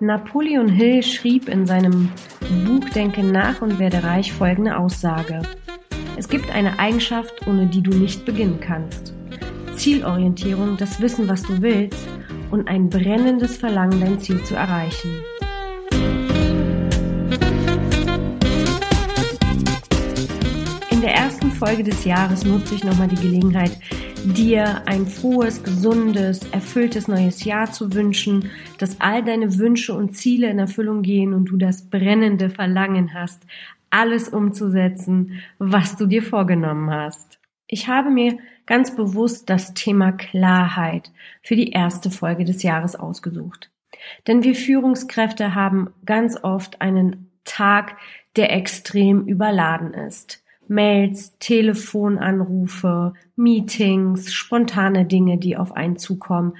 Napoleon Hill schrieb in seinem Buch Denke nach und werde reich folgende Aussage. Es gibt eine Eigenschaft, ohne die du nicht beginnen kannst. Zielorientierung, das Wissen, was du willst und ein brennendes Verlangen, dein Ziel zu erreichen. In der ersten Folge des Jahres nutze ich nochmal die Gelegenheit, dir ein frohes, gesundes, erfülltes neues Jahr zu wünschen, dass all deine Wünsche und Ziele in Erfüllung gehen und du das brennende Verlangen hast, alles umzusetzen, was du dir vorgenommen hast. Ich habe mir ganz bewusst das Thema Klarheit für die erste Folge des Jahres ausgesucht. Denn wir Führungskräfte haben ganz oft einen Tag, der extrem überladen ist. Mails, Telefonanrufe, Meetings, spontane Dinge, die auf einen zukommen,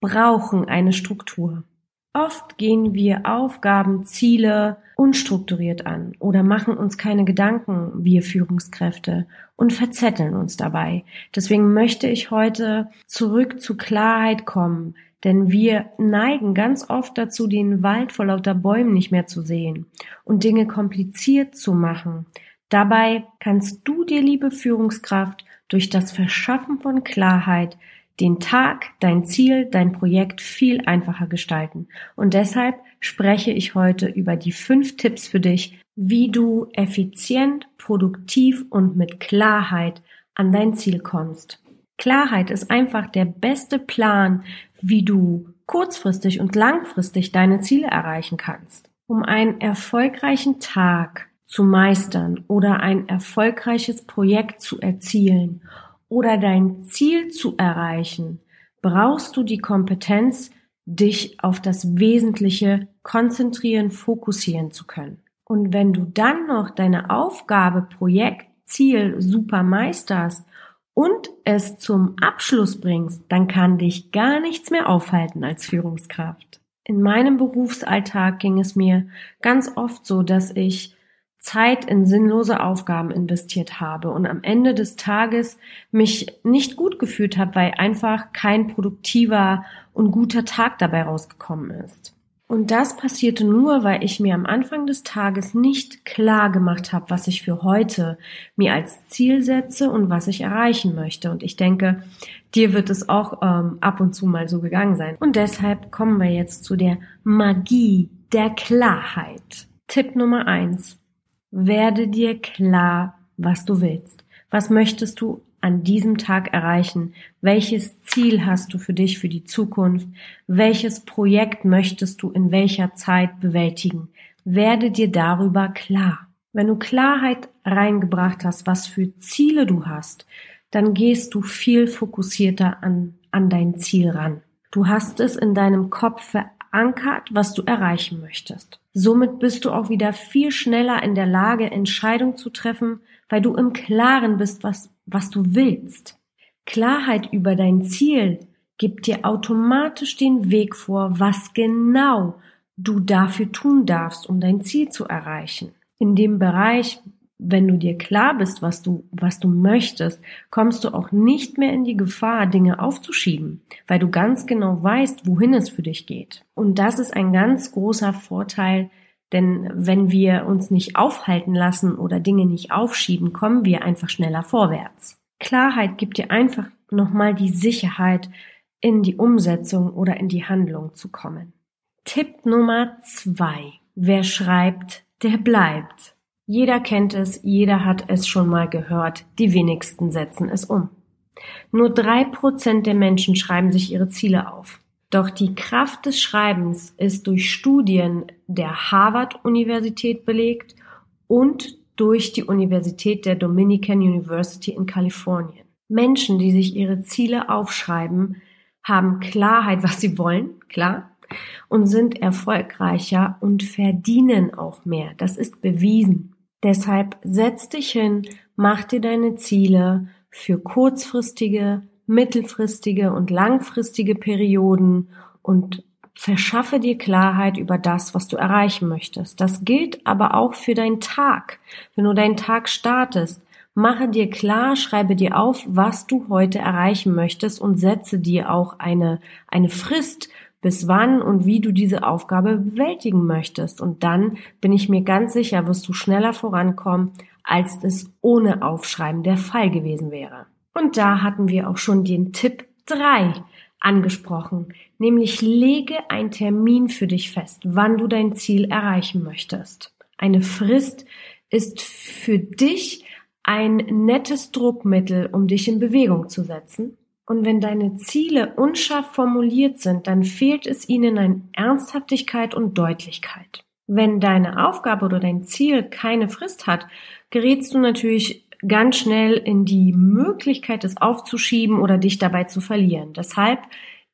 brauchen eine Struktur. Oft gehen wir Aufgaben, Ziele unstrukturiert an oder machen uns keine Gedanken, wir Führungskräfte, und verzetteln uns dabei. Deswegen möchte ich heute zurück zu Klarheit kommen, denn wir neigen ganz oft dazu, den Wald vor lauter Bäumen nicht mehr zu sehen und Dinge kompliziert zu machen. Dabei kannst du dir, liebe Führungskraft, durch das Verschaffen von Klarheit den Tag, dein Ziel, dein Projekt viel einfacher gestalten. Und deshalb spreche ich heute über die fünf Tipps für dich, wie du effizient, produktiv und mit Klarheit an dein Ziel kommst. Klarheit ist einfach der beste Plan, wie du kurzfristig und langfristig deine Ziele erreichen kannst. Um einen erfolgreichen Tag zu meistern oder ein erfolgreiches Projekt zu erzielen oder dein Ziel zu erreichen, brauchst du die Kompetenz, dich auf das Wesentliche konzentrieren, fokussieren zu können. Und wenn du dann noch deine Aufgabe, Projekt, Ziel super meisterst und es zum Abschluss bringst, dann kann dich gar nichts mehr aufhalten als Führungskraft. In meinem Berufsalltag ging es mir ganz oft so, dass ich Zeit in sinnlose Aufgaben investiert habe und am Ende des Tages mich nicht gut gefühlt habe, weil einfach kein produktiver und guter Tag dabei rausgekommen ist. Und das passierte nur, weil ich mir am Anfang des Tages nicht klar gemacht habe, was ich für heute mir als Ziel setze und was ich erreichen möchte. Und ich denke, dir wird es auch ähm, ab und zu mal so gegangen sein. Und deshalb kommen wir jetzt zu der Magie der Klarheit. Tipp Nummer eins werde dir klar, was du willst. Was möchtest du an diesem Tag erreichen? Welches Ziel hast du für dich für die Zukunft? Welches Projekt möchtest du in welcher Zeit bewältigen? Werde dir darüber klar. Wenn du Klarheit reingebracht hast, was für Ziele du hast, dann gehst du viel fokussierter an, an dein Ziel ran. Du hast es in deinem Kopf verankert, was du erreichen möchtest. Somit bist du auch wieder viel schneller in der Lage, Entscheidungen zu treffen, weil du im Klaren bist, was, was du willst. Klarheit über dein Ziel gibt dir automatisch den Weg vor, was genau du dafür tun darfst, um dein Ziel zu erreichen. In dem Bereich, wenn du dir klar bist, was du, was du möchtest, kommst du auch nicht mehr in die Gefahr, Dinge aufzuschieben, weil du ganz genau weißt, wohin es für dich geht. Und das ist ein ganz großer Vorteil, denn wenn wir uns nicht aufhalten lassen oder Dinge nicht aufschieben, kommen wir einfach schneller vorwärts. Klarheit gibt dir einfach nochmal die Sicherheit, in die Umsetzung oder in die Handlung zu kommen. Tipp Nummer zwei. Wer schreibt, der bleibt. Jeder kennt es, jeder hat es schon mal gehört, die wenigsten setzen es um. Nur drei Prozent der Menschen schreiben sich ihre Ziele auf. Doch die Kraft des Schreibens ist durch Studien der Harvard-Universität belegt und durch die Universität der Dominican University in Kalifornien. Menschen, die sich ihre Ziele aufschreiben, haben Klarheit, was sie wollen, klar, und sind erfolgreicher und verdienen auch mehr. Das ist bewiesen. Deshalb setz dich hin, mach dir deine Ziele für kurzfristige, mittelfristige und langfristige Perioden und verschaffe dir Klarheit über das, was du erreichen möchtest. Das gilt aber auch für deinen Tag. Wenn du deinen Tag startest, mache dir klar, schreibe dir auf, was du heute erreichen möchtest und setze dir auch eine, eine Frist, bis wann und wie du diese Aufgabe bewältigen möchtest. Und dann bin ich mir ganz sicher, wirst du schneller vorankommen, als es ohne Aufschreiben der Fall gewesen wäre. Und da hatten wir auch schon den Tipp drei angesprochen, nämlich lege einen Termin für dich fest, wann du dein Ziel erreichen möchtest. Eine Frist ist für dich ein nettes Druckmittel, um dich in Bewegung zu setzen. Und wenn deine Ziele unscharf formuliert sind, dann fehlt es ihnen an Ernsthaftigkeit und Deutlichkeit. Wenn deine Aufgabe oder dein Ziel keine Frist hat, gerätst du natürlich ganz schnell in die Möglichkeit, es aufzuschieben oder dich dabei zu verlieren. Deshalb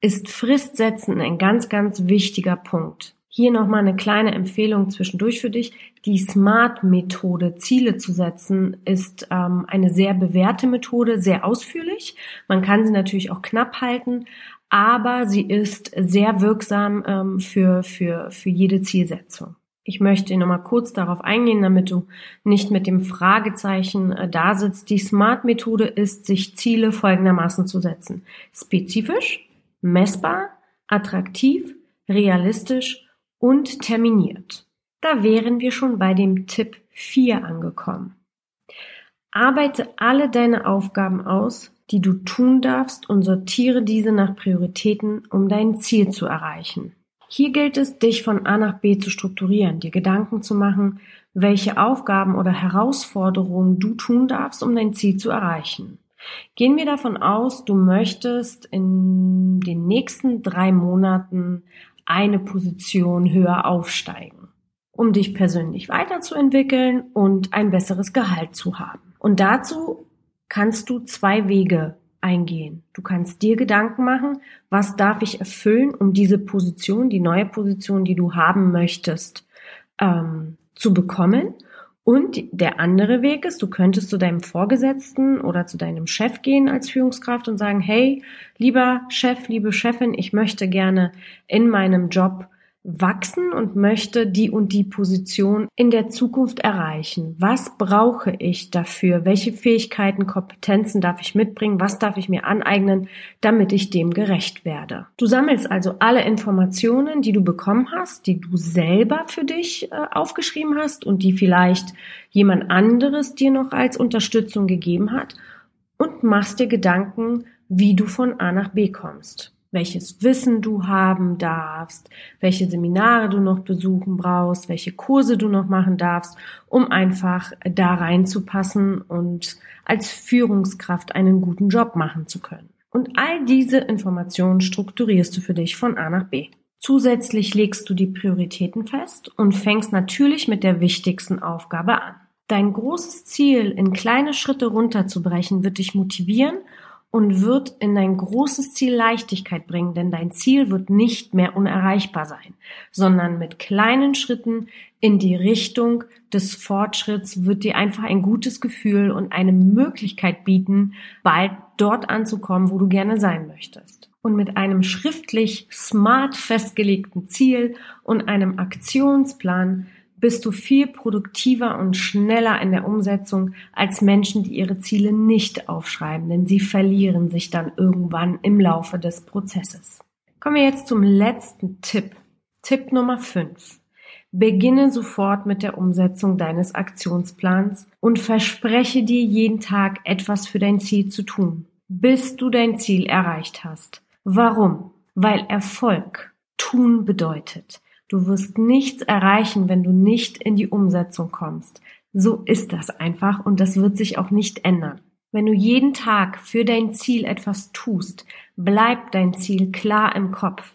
ist Fristsetzen ein ganz, ganz wichtiger Punkt. Hier nochmal eine kleine Empfehlung zwischendurch für dich. Die SMART-Methode, Ziele zu setzen, ist ähm, eine sehr bewährte Methode, sehr ausführlich. Man kann sie natürlich auch knapp halten, aber sie ist sehr wirksam ähm, für, für, für jede Zielsetzung. Ich möchte nochmal kurz darauf eingehen, damit du nicht mit dem Fragezeichen äh, da sitzt. Die SMART-Methode ist, sich Ziele folgendermaßen zu setzen. Spezifisch, messbar, attraktiv, realistisch und terminiert. Da wären wir schon bei dem Tipp 4 angekommen. Arbeite alle deine Aufgaben aus, die du tun darfst und sortiere diese nach Prioritäten, um dein Ziel zu erreichen. Hier gilt es, dich von A nach B zu strukturieren, dir Gedanken zu machen, welche Aufgaben oder Herausforderungen du tun darfst, um dein Ziel zu erreichen. Gehen wir davon aus, du möchtest in den nächsten drei Monaten eine Position höher aufsteigen, um dich persönlich weiterzuentwickeln und ein besseres Gehalt zu haben. Und dazu kannst du zwei Wege eingehen. Du kannst dir Gedanken machen, was darf ich erfüllen, um diese Position, die neue Position, die du haben möchtest, ähm, zu bekommen. Und der andere Weg ist, du könntest zu deinem Vorgesetzten oder zu deinem Chef gehen als Führungskraft und sagen, hey, lieber Chef, liebe Chefin, ich möchte gerne in meinem Job wachsen und möchte die und die Position in der Zukunft erreichen. Was brauche ich dafür? Welche Fähigkeiten, Kompetenzen darf ich mitbringen? Was darf ich mir aneignen, damit ich dem gerecht werde? Du sammelst also alle Informationen, die du bekommen hast, die du selber für dich äh, aufgeschrieben hast und die vielleicht jemand anderes dir noch als Unterstützung gegeben hat und machst dir Gedanken, wie du von A nach B kommst welches Wissen du haben darfst, welche Seminare du noch besuchen brauchst, welche Kurse du noch machen darfst, um einfach da reinzupassen und als Führungskraft einen guten Job machen zu können. Und all diese Informationen strukturierst du für dich von A nach B. Zusätzlich legst du die Prioritäten fest und fängst natürlich mit der wichtigsten Aufgabe an. Dein großes Ziel in kleine Schritte runterzubrechen wird dich motivieren und wird in dein großes Ziel Leichtigkeit bringen, denn dein Ziel wird nicht mehr unerreichbar sein, sondern mit kleinen Schritten in die Richtung des Fortschritts wird dir einfach ein gutes Gefühl und eine Möglichkeit bieten, bald dort anzukommen, wo du gerne sein möchtest. Und mit einem schriftlich smart festgelegten Ziel und einem Aktionsplan bist du viel produktiver und schneller in der Umsetzung als Menschen, die ihre Ziele nicht aufschreiben, denn sie verlieren sich dann irgendwann im Laufe des Prozesses. Kommen wir jetzt zum letzten Tipp. Tipp Nummer 5. Beginne sofort mit der Umsetzung deines Aktionsplans und verspreche dir jeden Tag etwas für dein Ziel zu tun, bis du dein Ziel erreicht hast. Warum? Weil Erfolg tun bedeutet. Du wirst nichts erreichen, wenn du nicht in die Umsetzung kommst. So ist das einfach und das wird sich auch nicht ändern. Wenn du jeden Tag für dein Ziel etwas tust, bleibt dein Ziel klar im Kopf.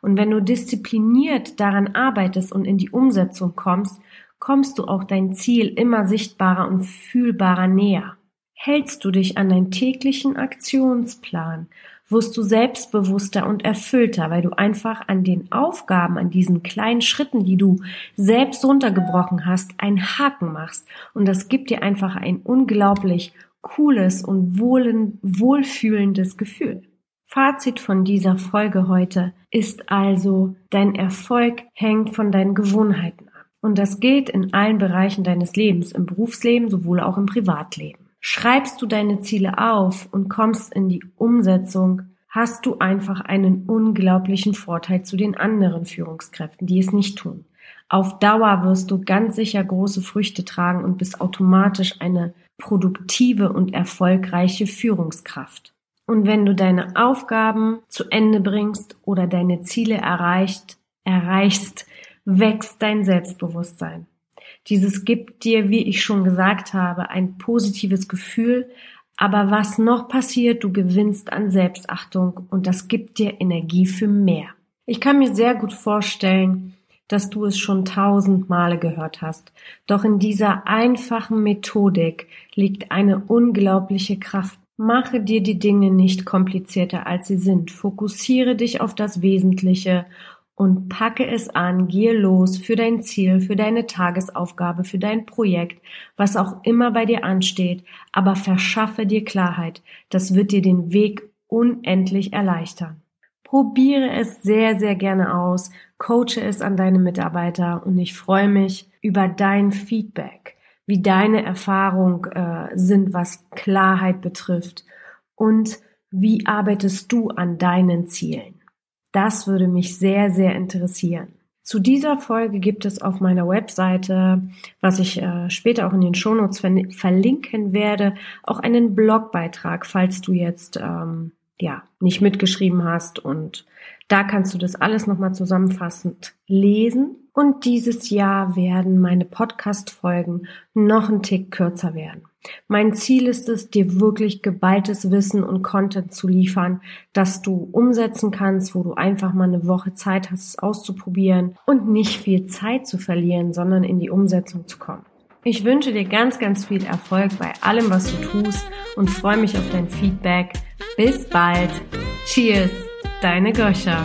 Und wenn du diszipliniert daran arbeitest und in die Umsetzung kommst, kommst du auch dein Ziel immer sichtbarer und fühlbarer näher. Hältst du dich an deinen täglichen Aktionsplan wirst du selbstbewusster und erfüllter, weil du einfach an den Aufgaben, an diesen kleinen Schritten, die du selbst runtergebrochen hast, einen Haken machst. Und das gibt dir einfach ein unglaublich cooles und wohlen, wohlfühlendes Gefühl. Fazit von dieser Folge heute ist also, dein Erfolg hängt von deinen Gewohnheiten ab. Und das gilt in allen Bereichen deines Lebens, im Berufsleben sowohl auch im Privatleben. Schreibst du deine Ziele auf und kommst in die Umsetzung, hast du einfach einen unglaublichen Vorteil zu den anderen Führungskräften, die es nicht tun. Auf Dauer wirst du ganz sicher große Früchte tragen und bist automatisch eine produktive und erfolgreiche Führungskraft. Und wenn du deine Aufgaben zu Ende bringst oder deine Ziele erreicht, erreichst, wächst dein Selbstbewusstsein. Dieses gibt dir, wie ich schon gesagt habe, ein positives Gefühl, aber was noch passiert, du gewinnst an Selbstachtung und das gibt dir Energie für mehr. Ich kann mir sehr gut vorstellen, dass du es schon tausend Male gehört hast. Doch in dieser einfachen Methodik liegt eine unglaubliche Kraft. Mache dir die Dinge nicht komplizierter als sie sind. Fokussiere dich auf das Wesentliche und packe es an, gehe los für dein Ziel, für deine Tagesaufgabe, für dein Projekt, was auch immer bei dir ansteht, aber verschaffe dir Klarheit. Das wird dir den Weg unendlich erleichtern. Probiere es sehr, sehr gerne aus, coache es an deine Mitarbeiter und ich freue mich über dein Feedback, wie deine Erfahrungen äh, sind, was Klarheit betrifft und wie arbeitest du an deinen Zielen. Das würde mich sehr, sehr interessieren. Zu dieser Folge gibt es auf meiner Webseite, was ich äh, später auch in den Shownotes ver verlinken werde, auch einen Blogbeitrag, falls du jetzt ähm, ja nicht mitgeschrieben hast. Und da kannst du das alles nochmal zusammenfassend lesen. Und dieses Jahr werden meine Podcast-Folgen noch ein Tick kürzer werden. Mein Ziel ist es, dir wirklich geballtes Wissen und Content zu liefern, das du umsetzen kannst, wo du einfach mal eine Woche Zeit hast, es auszuprobieren und nicht viel Zeit zu verlieren, sondern in die Umsetzung zu kommen. Ich wünsche dir ganz, ganz viel Erfolg bei allem, was du tust und freue mich auf dein Feedback. Bis bald. Cheers, deine Goscha.